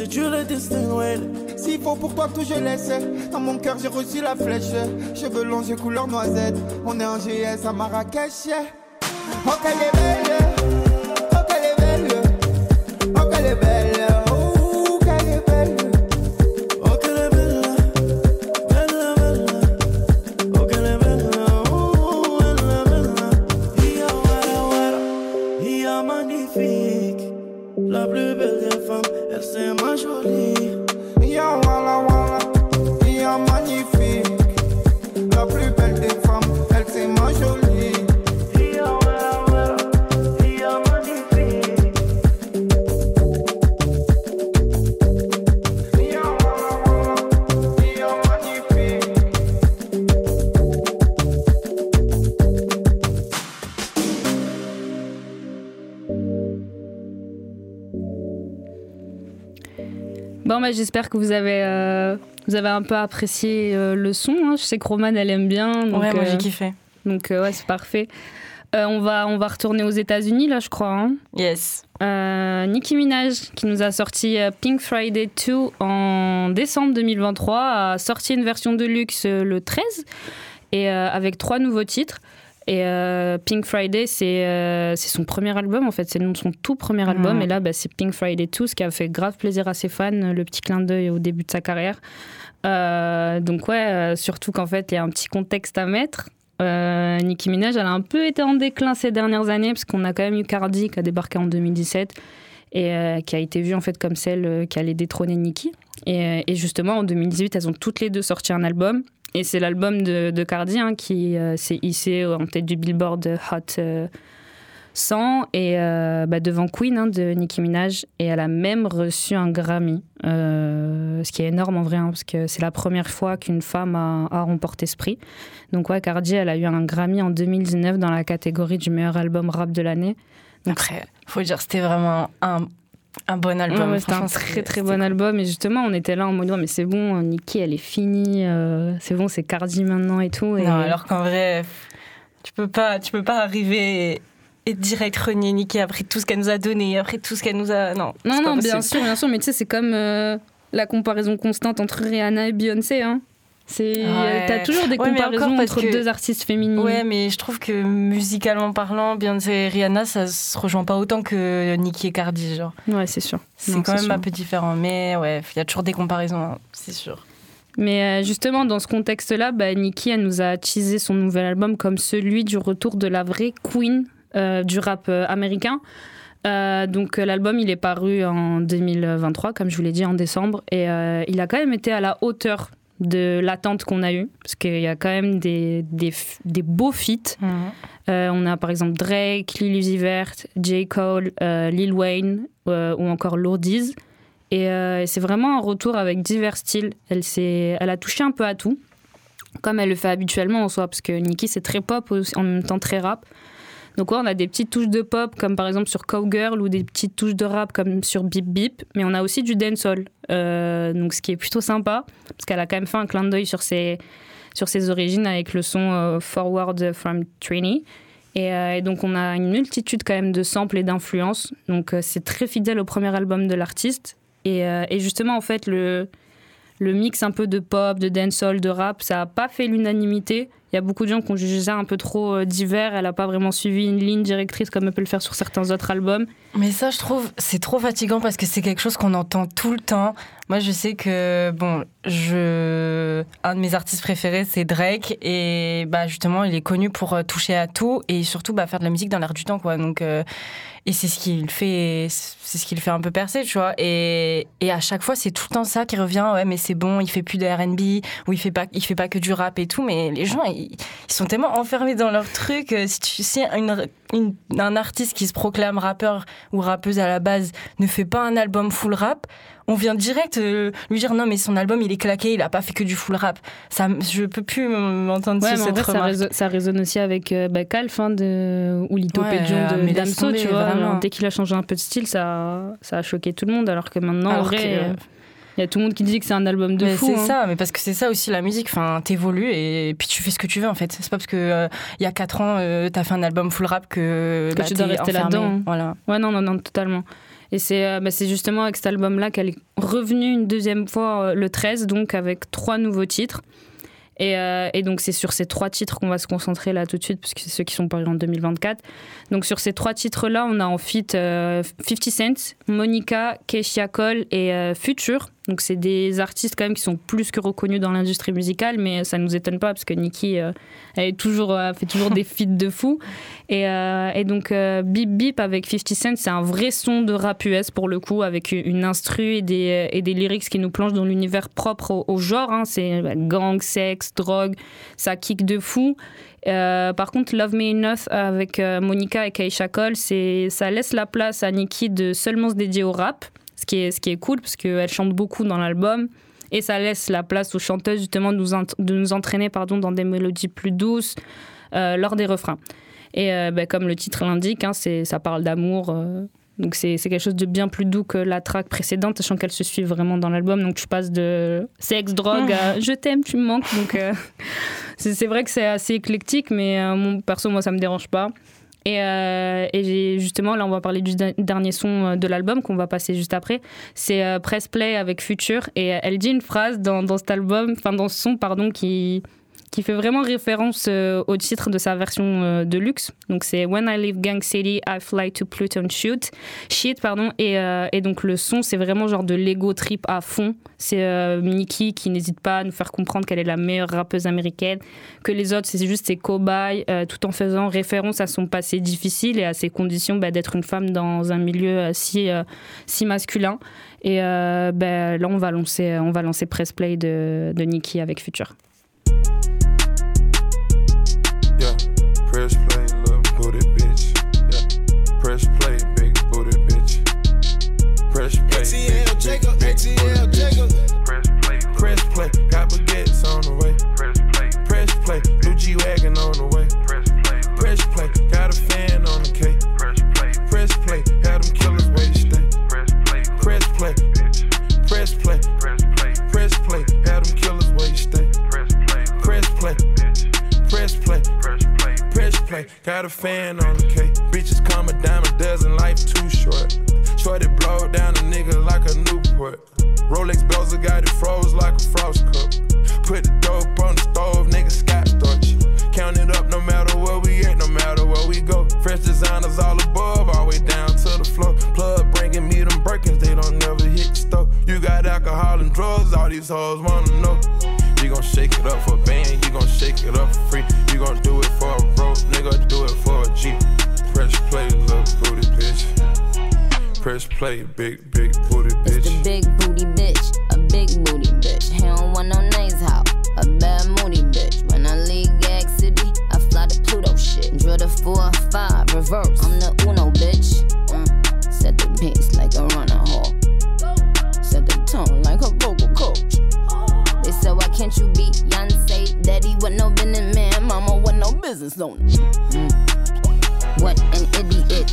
N: C'est Dieu le destin
O: S'il faut pour toi tout je laisse. Dans mon cœur j'ai reçu la flèche. Cheveux longs j'ai couleur noisette. On est en GS à Marrakech. Oh qu'elle est belle. Oh qu'elle est belle. Oh qu'elle est belle.
K: Des femmes, elle c'est ma jolie.
O: Ya wala wala, ya
I: J'espère que vous avez, euh, vous avez un peu apprécié euh, le son. hein. Je sais que Romane, elle aime bien. Donc,
H: Ouais, moi, j'ai
I: euh,
H: kiffé.
I: Donc, ouais, c'est parfait. On, va, on va retourner aux États-Unis, là, je crois. hein.
H: Yes.
I: Nicki Minaj, qui nous a sorti Pink Friday 2 en décembre 2023, a sorti une version de luxe le 13 et avec trois nouveaux titres. Et euh, Pink Friday, c'est euh, c'est son premier album, en fait, c'est son tout premier album. Et là, bah, c'est Pink Friday 2, ce qui a fait grave plaisir à ses fans, le petit clin d'œil au début de sa carrière. Euh, donc, ouais, surtout qu'en fait, il y a un petit contexte à mettre. Euh, Nicki Minaj, elle a un peu été en déclin ces dernières années, parce qu'on a quand même eu Cardi qui a débarqué en 2017 et euh, qui a été vue en fait comme celle qui allait détrôner Nicki. Et, et justement, en 2018, elles ont toutes les deux sorti un album. Et c'est l'album de, Cardi hein, qui euh, s'est hissé en tête du Billboard Hot euh, 100 et euh, bah, devant Queen hein, de Nicki Minaj. Et elle a même reçu un Grammy, euh, ce qui est énorme en vrai, hein, parce que c'est la première fois qu'une femme a, remporté ce prix. Donc ouais, Cardi, elle a eu un Grammy en 2019 dans la catégorie du meilleur album rap de l'année.
H: Après, faut dire, c'était vraiment un, un bon album.
I: Ouais, c'était un très très bon album et justement on était là en mode Ouais, mais c'est bon Nicki elle est finie euh, c'est bon c'est Cardi maintenant et tout et
H: Non, alors qu'en vrai, tu peux pas, tu peux pas arriver et, et direct renier Nicki après tout ce qu'elle nous a donné, après tout ce qu'elle nous a. Non,
I: non non bien sûr bien sûr mais tu sais c'est comme euh, la comparaison constante entre Rihanna et Beyoncé hein. C'est
H: Ouais.
I: t'as toujours des
H: Ouais,
I: comparaisons entre
H: que-
I: deux artistes féminines
H: Ouais, mais je trouve que musicalement parlant, Beyoncé et Rihanna, ça se rejoint pas autant que Nicki et Cardi, genre.
I: ouais c'est sûr
H: C'est quand même
I: sûr.
H: un peu différent, mais ouais, il y a toujours des comparaisons, hein, c'est sûr.
I: Mais euh, justement, dans ce contexte-là, bah, Nicki, elle nous a teasé son nouvel album comme celui du retour de la vraie queen euh, du rap euh, américain. Euh, donc l'album, il est paru en 2023, comme je vous l'ai dit, en décembre. Et euh, il a quand même été à la hauteur de l'attente qu'on a eue, parce qu'il y a quand même des, des, beaux feats. Euh, on a par exemple Drake, Lil Uzi Vert, J. Cole, euh, Lil Wayne euh, ou encore Lourdiz. Et c'est vraiment un retour avec divers styles. Elle, elle a touché un peu à tout, comme elle le fait habituellement en soi, parce que Nicki c'est très pop, en même temps très rap. Donc ouais, on a des petites touches de pop, comme par exemple sur Cowgirl, ou des petites touches de rap comme sur Bip Bip, mais on a aussi du dancehall, euh, donc ce qui est plutôt sympa, parce qu'elle a quand même fait un clin d'œil sur ses, sur ses origines avec le son euh, Forward from Trini. Et, euh, et donc on a une multitude quand même de samples et d'influences. Donc c'est très fidèle au premier album de l'artiste. Et, et justement en fait le, le mix un peu de pop, de dancehall, de rap, ça n'a pas fait l'unanimité. Il y a beaucoup de gens qui ont jugé ça un peu trop euh, divers. Elle n'a pas vraiment suivi une ligne directrice comme elle peut le faire sur certains autres albums.
H: Mais ça, je trouve, c'est trop fatigant parce que c'est quelque chose qu'on entend tout le temps. Moi, je sais que, bon, je... un de mes artistes préférés, c'est Drake. Et bah, justement, il est connu pour euh, toucher à tout et surtout bah, faire de la musique dans l'air du temps, quoi. Donc, euh, et c'est ce qu'il fait, c'est ce qu'il fait un peu percer, tu vois. Et, et à chaque fois, c'est tout le temps ça qui revient. Ouais, mais c'est bon, il fait plus de R&B ou il fait pas, fait pas que du rap et tout. Mais les gens, ils sont tellement enfermés dans leur truc. Euh, Si tu sais, une, une- un artiste qui se proclame rappeur ou rappeuse à la base ne fait pas un album full rap, on vient direct euh, lui dire non mais son album il est claqué, il a pas fait que du full rap. Ça, je peux plus m'entendre
I: Ouais,
H: sur cette
I: vrai, ça, résonne, ça résonne aussi avec euh, bah, Calf hein, de, ou Lito
H: Ouais,
I: Pédion
H: euh,
I: de
H: laisse
I: Damso, tu vois.
H: vraiment.
I: Dès qu'il a changé un peu de style, ça, ça a choqué tout le monde. Alors que maintenant, en
H: Alors
I: vrai,
H: que-
I: euh, il y a tout le monde qui dit que c'est un album de
H: Mais
I: fou.
H: c'est
I: hein.
H: ça, mais parce que c'est ça aussi la musique. Enfin, t'évolues et puis tu fais ce que tu veux en fait. C'est pas parce que euh, il y a 4 ans euh, t'as fait un album full rap que,
I: que
H: bah,
I: tu dois rester là-dedans.
H: Voilà.
I: Ouais, non, non, non, totalement. Et c'est euh, bah, justement avec cet album-là qu'elle est revenue une deuxième fois euh, le 13, donc avec trois nouveaux titres. Et, euh, et donc c'est sur ces trois titres qu'on va se concentrer là tout de suite, parce que c'est ceux qui sont parus en 2024. Donc sur ces trois titres-là, on a en feat euh, 50 Cent, Monica, Keisha Cole et euh, Future. Donc c'est des artistes quand même qui sont plus que reconnus dans l'industrie musicale, mais ça nous étonne pas parce que Nicki euh, elle est toujours, euh, fait toujours des feats de fou. Et, euh, et donc euh, Beep Beep avec 50 Cent, c'est un vrai son de rap US pour le coup, avec une instru et des, et des lyrics qui nous plongent dans l'univers propre au, au genre. hein. C'est bah, gang, sexe, drogue, ça kick de fou. Euh, par contre, Love Me Enough avec euh, Monica et Keisha Cole, ça laisse la place à Nicki de seulement se dédier au rap, ce qui est, ce qui est cool parce qu'elle chante beaucoup dans l'album. Et ça laisse la place aux chanteuses justement de nous, ent- de nous entraîner pardon, dans des mélodies plus douces euh, lors des refrains. Et euh, ben, comme le titre l'indique, hein, ça parle d'amour. euh, donc c'est, quelque chose de bien plus doux que la track précédente, sachant qu'elle se suit vraiment dans l'album. Donc tu passes de sexe, drogue à je t'aime, tu me manques. Donc c'est, vrai que c'est assez éclectique, mais mon perso, moi, ça me dérange pas. Et, euh, justement, là, on va parler du dernier son euh, de l'album qu'on va passer juste après. C'est euh, Press Play avec Future. Et elle dit une phrase dans, dans cet album, enfin dans ce son, pardon, qui, qui fait vraiment référence euh, au titre de sa version euh, de luxe. Donc c'est When I leave Gang City, I fly to Pluton shoot. Shit, pardon. Et, euh, et donc le son, c'est vraiment genre de l'ego trip à fond. C'est Nicki qui n'hésite pas à nous faire comprendre qu'elle est la meilleure rappeuse américaine, que les autres, c'est juste ses cobayes, tout en faisant référence à son passé difficile et à ses conditions bah, d'être une femme dans un milieu si, si masculin. Et bah, là, on va lancer, on va lancer Press Play de, de Nicki avec Future.
B: ATL Jacob.
J: Press play, press play, got baguettes on the way. Press play, press play, new G wagon on the way. Press play, press play, got a fan on the K. Press play, press play, had them killers where you stay. Press play, press play, press play, press play, press play, had them killers where you stay. Press play, press play, press play, press play, press play, got a fan on the K. Bitches come a dime a dozen, life too short. Shorty blow down a nigga like a Newport. Rolex bells got it froze like a frost cup. Put the dope on the stove, nigga Scott starch. Count it up no matter where we at, no matter where we go. Fresh designers all above, all the way down to the floor. Plug bringing me them Birkins, they don't never hit the stove. You got alcohol and drugs, all these hoes wanna know. You gon' shake it up for a band, you gon' shake it up for free. You gon' do it for a broke nigga, do it for a G. Press play, little booty bitch. Press play, big, big booty bitch.
P: The 4-5, reverse, I'm the Uno bitch. Mm. Set the pace like a runner hall. Set the tone like a vocal coach. They said, why can't you be Beyonce? Daddy with no business man, mama with no business owner. Mm. What an idiot.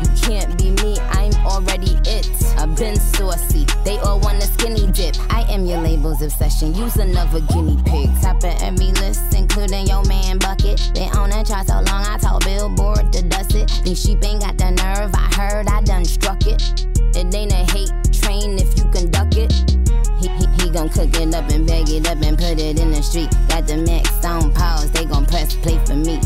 P: You can't be me, I'm already it. I've been saucy, they all want a skinny dip. I am your label's obsession, use another guinea pig. Top of every list, including your man Bucket. Been on that chart so long, I told Billboard to dust it. These sheep ain't got the nerve, I heard I done struck it. It ain't a hate train if you can duck it. He, he, he cook it up and bag it up and put it in the street. Got the mix on pause, they gon' press play for me.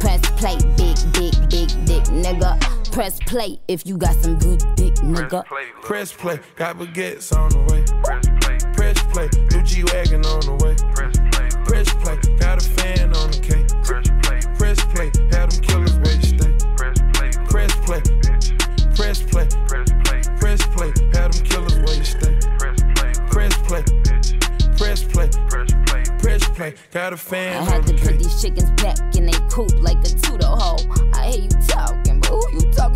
P: Press play, big, big, big dick, nigga. Press play if you got some good dick, nigga.
J: Press play, got baguettes on the way. Press play, press play, new G wagon on the way. Press play, press play, got a fan on the K. Press play, press play, had them killers where you stay. Press play, press play, press play, press play, press play, had them killers where you stay. Press play, press play, press play, press play, press play, got a fan
P: I
J: on
P: had to put these chickens back in they coop like a tutor hoe. I hear you talking,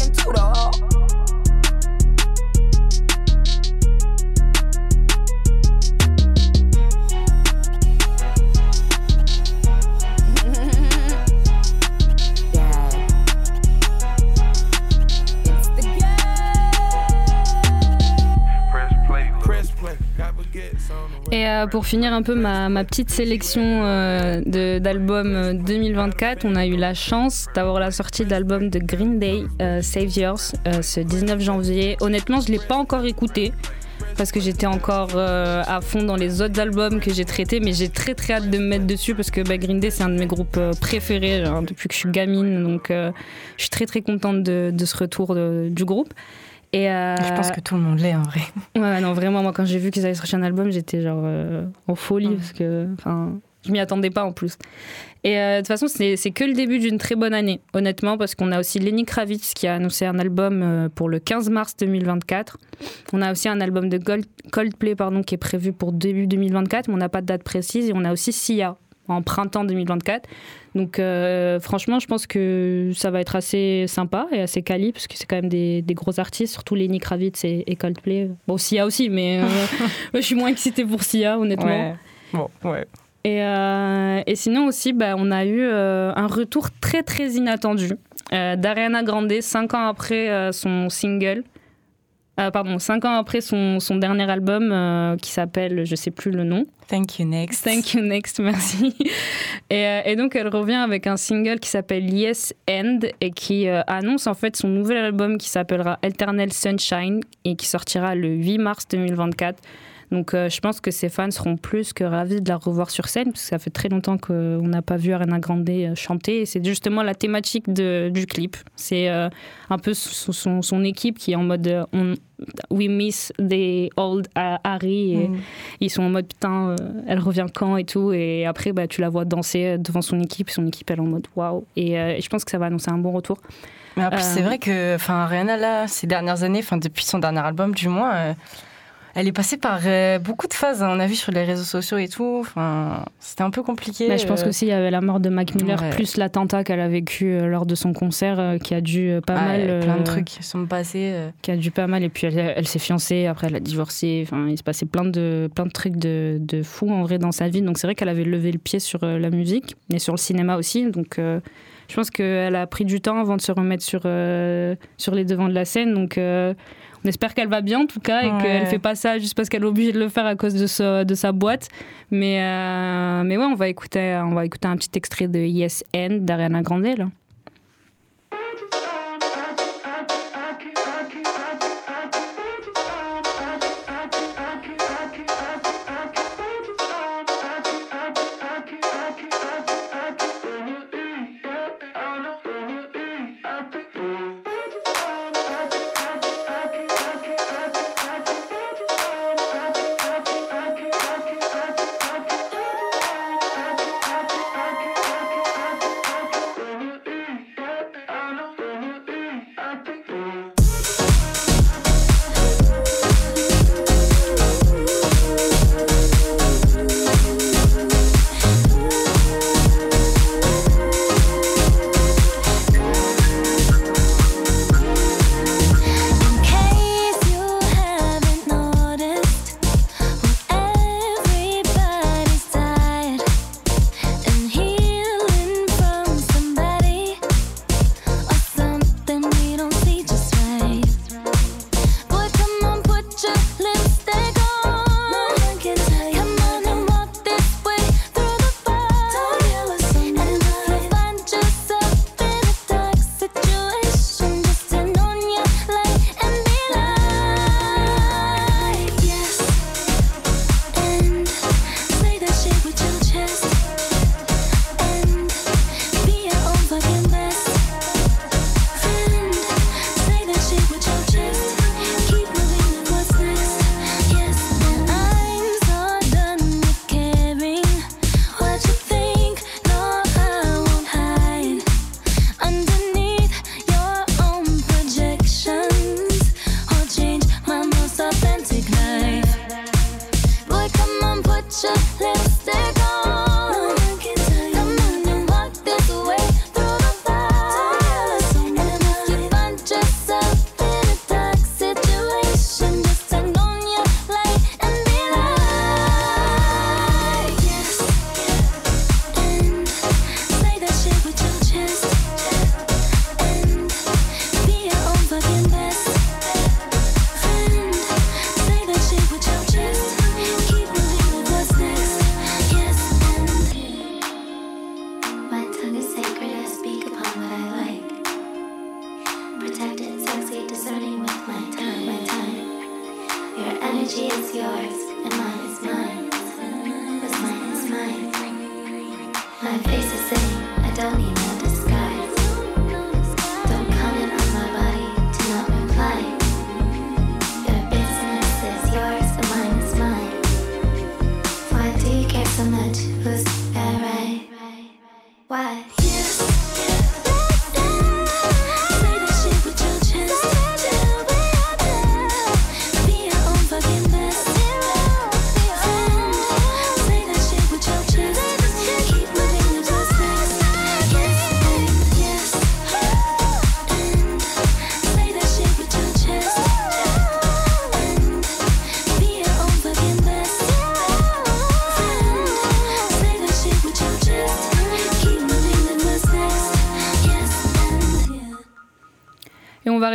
J: 인트로
I: Et euh, pour finir un peu ma, petite sélection euh, d'albums euh, 2024, on a eu la chance d'avoir la sortie d'album de Green Day, euh, Saviors, euh, ce 19 janvier. Honnêtement, je ne l'ai pas encore écouté parce que j'étais encore euh, à fond dans les autres albums que j'ai traités, mais j'ai très très hâte de me mettre dessus parce que bah, Green Day c'est un de mes groupes euh, préférés genre, depuis que je suis gamine, donc euh, je suis très très contente de, ce retour du groupe. Et euh,
H: Je pense que tout le monde l'est en vrai.
I: Ouais, non, vraiment, moi, quand j'ai vu qu'ils avaient sorti un album, j'étais genre euh, en folie parce que, je m'y attendais pas en plus. Et euh, de toute façon, c'est que le début d'une très bonne année, honnêtement, parce qu'on a aussi Lenny Kravitz qui a annoncé un album euh, pour le 15 mars 2024. On a aussi un album de Gold- Coldplay pardon, qui est prévu pour début 2024, mais on n'a pas de date précise. Et on a aussi Sia en printemps 2024. Donc euh, franchement, je pense que ça va être assez sympa et assez quali, parce que c'est quand même des, des gros artistes, surtout Lenny Kravitz et, et Coldplay. Bon, Sia aussi, mais euh, je suis moins excitée pour Sia, honnêtement.
H: Ouais. Bon, ouais.
I: Et, euh, et sinon aussi, bah, on a eu un retour très très inattendu d'Ariana Grande, cinq ans après son single. Euh, pardon, cinq ans après son, son dernier album euh, qui s'appelle, je sais plus le nom.
H: Thank you next.
I: Thank you next, merci. et, euh, et donc elle revient avec un single qui s'appelle Yes End et qui annonce en fait son nouvel album qui s'appellera Eternal Sunshine et qui sortira le 8 mars 2024. Donc euh, je pense que ses fans seront plus que ravis de la revoir sur scène parce que ça fait très longtemps qu'on n'a pas vu Ariana Grande euh, chanter et c'est justement la thématique de- du clip. C'est euh, un peu son, son- son équipe qui est en mode on- We miss the old Harry et
H: Mm.
I: ils sont en mode putain elle revient quand et tout et après bah, tu la vois danser devant son équipe son équipe elle est en mode waouh et, euh, et je pense que ça va annoncer un bon retour.
H: Mais après,
I: Euh,
H: c'est vrai que enfin, Rihanna, là, ces dernières années, enfin, depuis son dernier album, du moins, euh, elle est passée par euh, beaucoup de phases. hein. On a vu sur les réseaux sociaux et tout. Enfin, c'était un peu compliqué.
I: Mais je pense
H: euh,
I: qu'aussi il y avait la mort de Mac Miller
H: Ouais.
I: plus l'attentat qu'elle a vécu euh, lors de son concert qui a dû pas
H: ouais,
I: mal
H: plein de trucs qui sont passés.
I: qui a dû pas mal et puis elle, elle s'est fiancée après elle a divorcé enfin il se passait plein de plein de trucs de, de fou en vrai dans sa vie donc c'est vrai qu'elle avait levé le pied sur la musique et sur le cinéma aussi donc euh, je pense qu'elle a pris du temps avant de se remettre sur euh, sur les devants de la scène donc euh, on espère qu'elle va bien en tout cas et
H: Ouais.
I: qu'elle fait pas ça juste parce qu'elle est obligée de le faire à cause de, sa- de sa boîte mais euh, mais ouais on va écouter on va écouter un petit extrait de Yes End d'Ariana Grande là.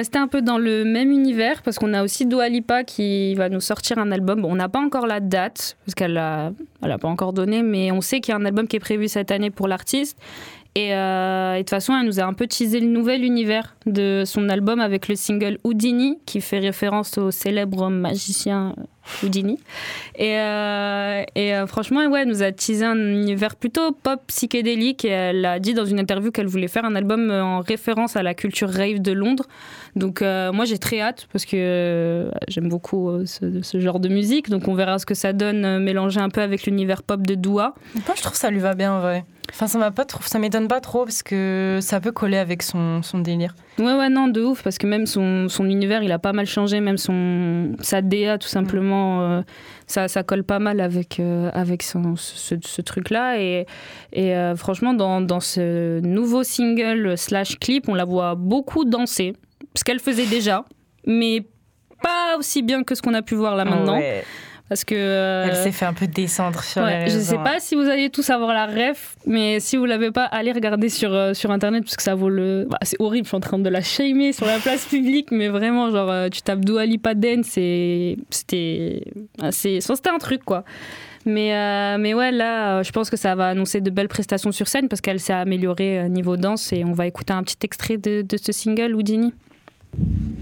I: Rester un peu dans le même univers parce qu'on a aussi Dua Lipa qui va nous sortir un album. Bon, on n'a pas encore la date parce qu'elle l'a elle a pas encore donné, mais on sait qu'il y a un album qui est prévu cette année pour l'artiste. Et, euh, et de toute façon, elle nous a un peu teasé le nouvel univers de son album avec le single Houdini, qui fait référence au célèbre magicien Houdini. Et, euh, euh, franchement, ouais, elle nous a teasé un univers plutôt pop psychédélique. Elle a dit dans une interview qu'elle voulait faire un album en référence à la culture rave de Londres. Donc euh, moi, j'ai très hâte parce que euh, j'aime beaucoup euh, ce, ce genre de musique. Donc on verra ce que ça donne mélangé un peu avec l'univers pop de Doua.
Q: Moi, je trouve que ça lui va bien, en vrai. Enfin, ça m'a pas trop, ça m'étonne pas trop parce que ça peut coller avec son, son délire.
I: Ouais, ouais, non, de ouf, parce que même son, son univers, il a pas mal changé, même son, sa DA, tout simplement, euh, ça, ça colle pas mal avec, euh, avec son- ce, ce truc-là. Et, et euh, franchement, dans, dans ce nouveau single slash clip, on la voit beaucoup danser, ce qu'elle faisait déjà, mais pas aussi bien que ce qu'on a pu voir là maintenant.
Q: Ouais.
I: Parce que. euh,
Q: Elle s'est fait un peu descendre sur
I: Ouais,
Q: les
I: je
Q: réseaux,
I: sais
Q: hein.
I: pas si vous allez tous avoir la ref, mais si vous l'avez pas, allez regarder sur, euh, sur internet parce que ça vaut le. Bah, c'est horrible, je suis en train de la shamer sur la place publique, mais vraiment, genre, euh, tu tapes Dua Lipa Dance et c'était. assez- enfin, C'était un truc quoi. Mais, euh, mais ouais, là, euh, je pense que ça va annoncer de belles prestations sur scène parce qu'elle s'est améliorée euh, niveau danse et on va écouter un petit extrait de, de ce single, Houdini.
M: Thank you.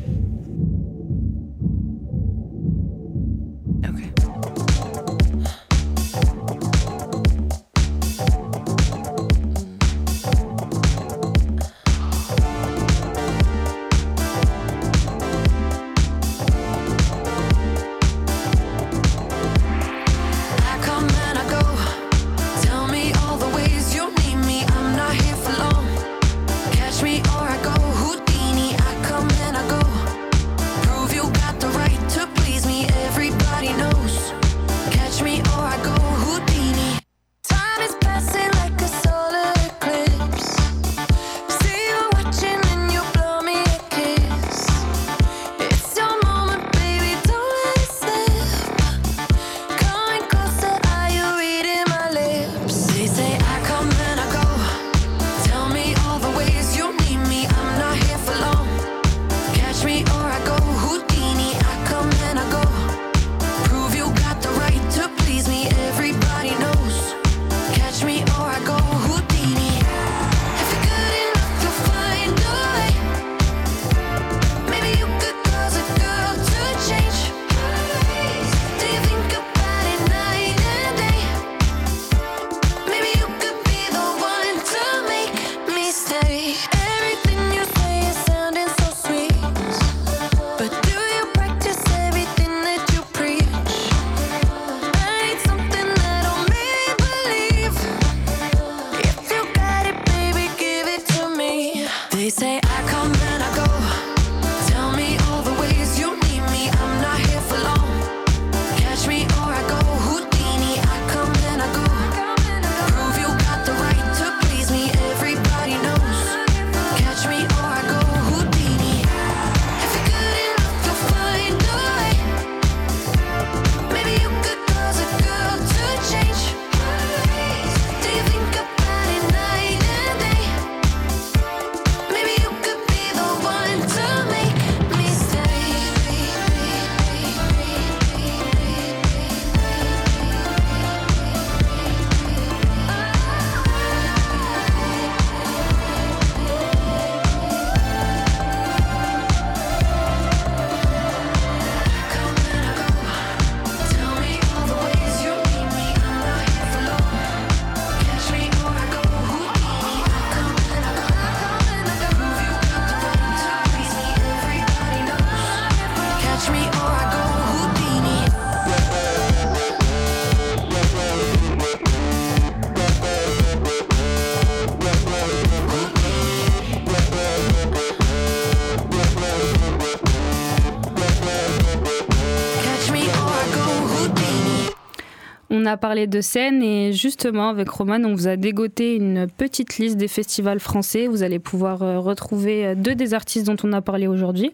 M: A
I: parlé de scène et justement avec Roman, on vous a dégoté une petite liste des festivals français. Vous allez pouvoir euh, retrouver euh, deux des artistes dont on a parlé aujourd'hui.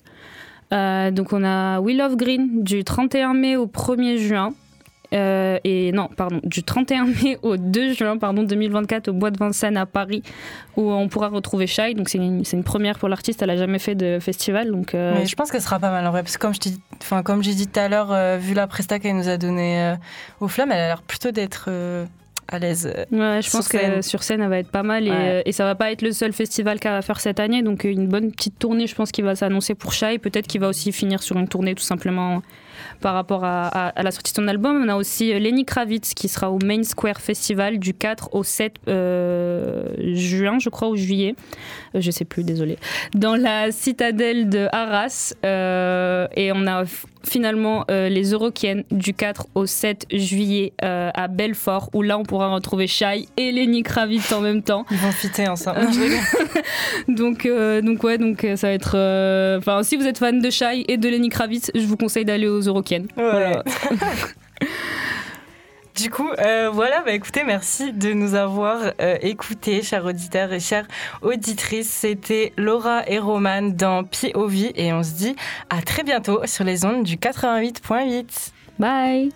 I: Euh, donc on a We Love Green du 31 mai au 1er juin. Euh, et non, pardon, du 31 mai au 2 juin pardon, 2024 au Bois de Vincennes à Paris, où on pourra retrouver Shai. Donc c'est une, première pour l'artiste, elle a jamais fait de festival. Donc, euh,
H: Mais je pense que ce sera pas mal en vrai, parce que comme je t'ai- enfin, comme j'ai dit tout à l'heure, euh, vu la presta qu'elle nous a donnée aux flammes, elle a l'air plutôt d'être à l'aise.
I: Ouais, je
H: sur
I: pense que
H: scène.
I: sur scène, elle va être pas mal et,
H: Ouais.
I: et ça va pas être le seul festival qu'elle va faire cette année. Donc une bonne petite tournée, je pense, qui va s'annoncer pour Shai. Peut-être qu'il va aussi finir sur une tournée tout simplement par rapport à, à- à la sortie de son album. On a aussi euh, Lenny Kravitz qui sera au Main Square Festival du 4 au 7 euh, juin, je crois, ou juillet. Euh, je sais plus, désolé. Dans la citadelle de Arras. Euh, et on a finalement les Eurokiennes du 4 au 7 juillet à Belfort, où là on pourra retrouver Shai et Lenny Kravitz en même temps.
H: Ils vont fitter ensemble. Rigole.
I: donc, donc ouais, donc ça va être. Enfin, si vous êtes fan de Shai et de Lenny Kravitz, je vous conseille d'aller aux Eurokiennes. Voilà.
H: Du coup, euh, voilà, bah écoutez, merci de nous avoir euh, écoutés, chers auditeurs et chères auditrices. C'était Laura et Roman dans POV et on se dit à très bientôt sur les ondes du 88.8.
I: Bye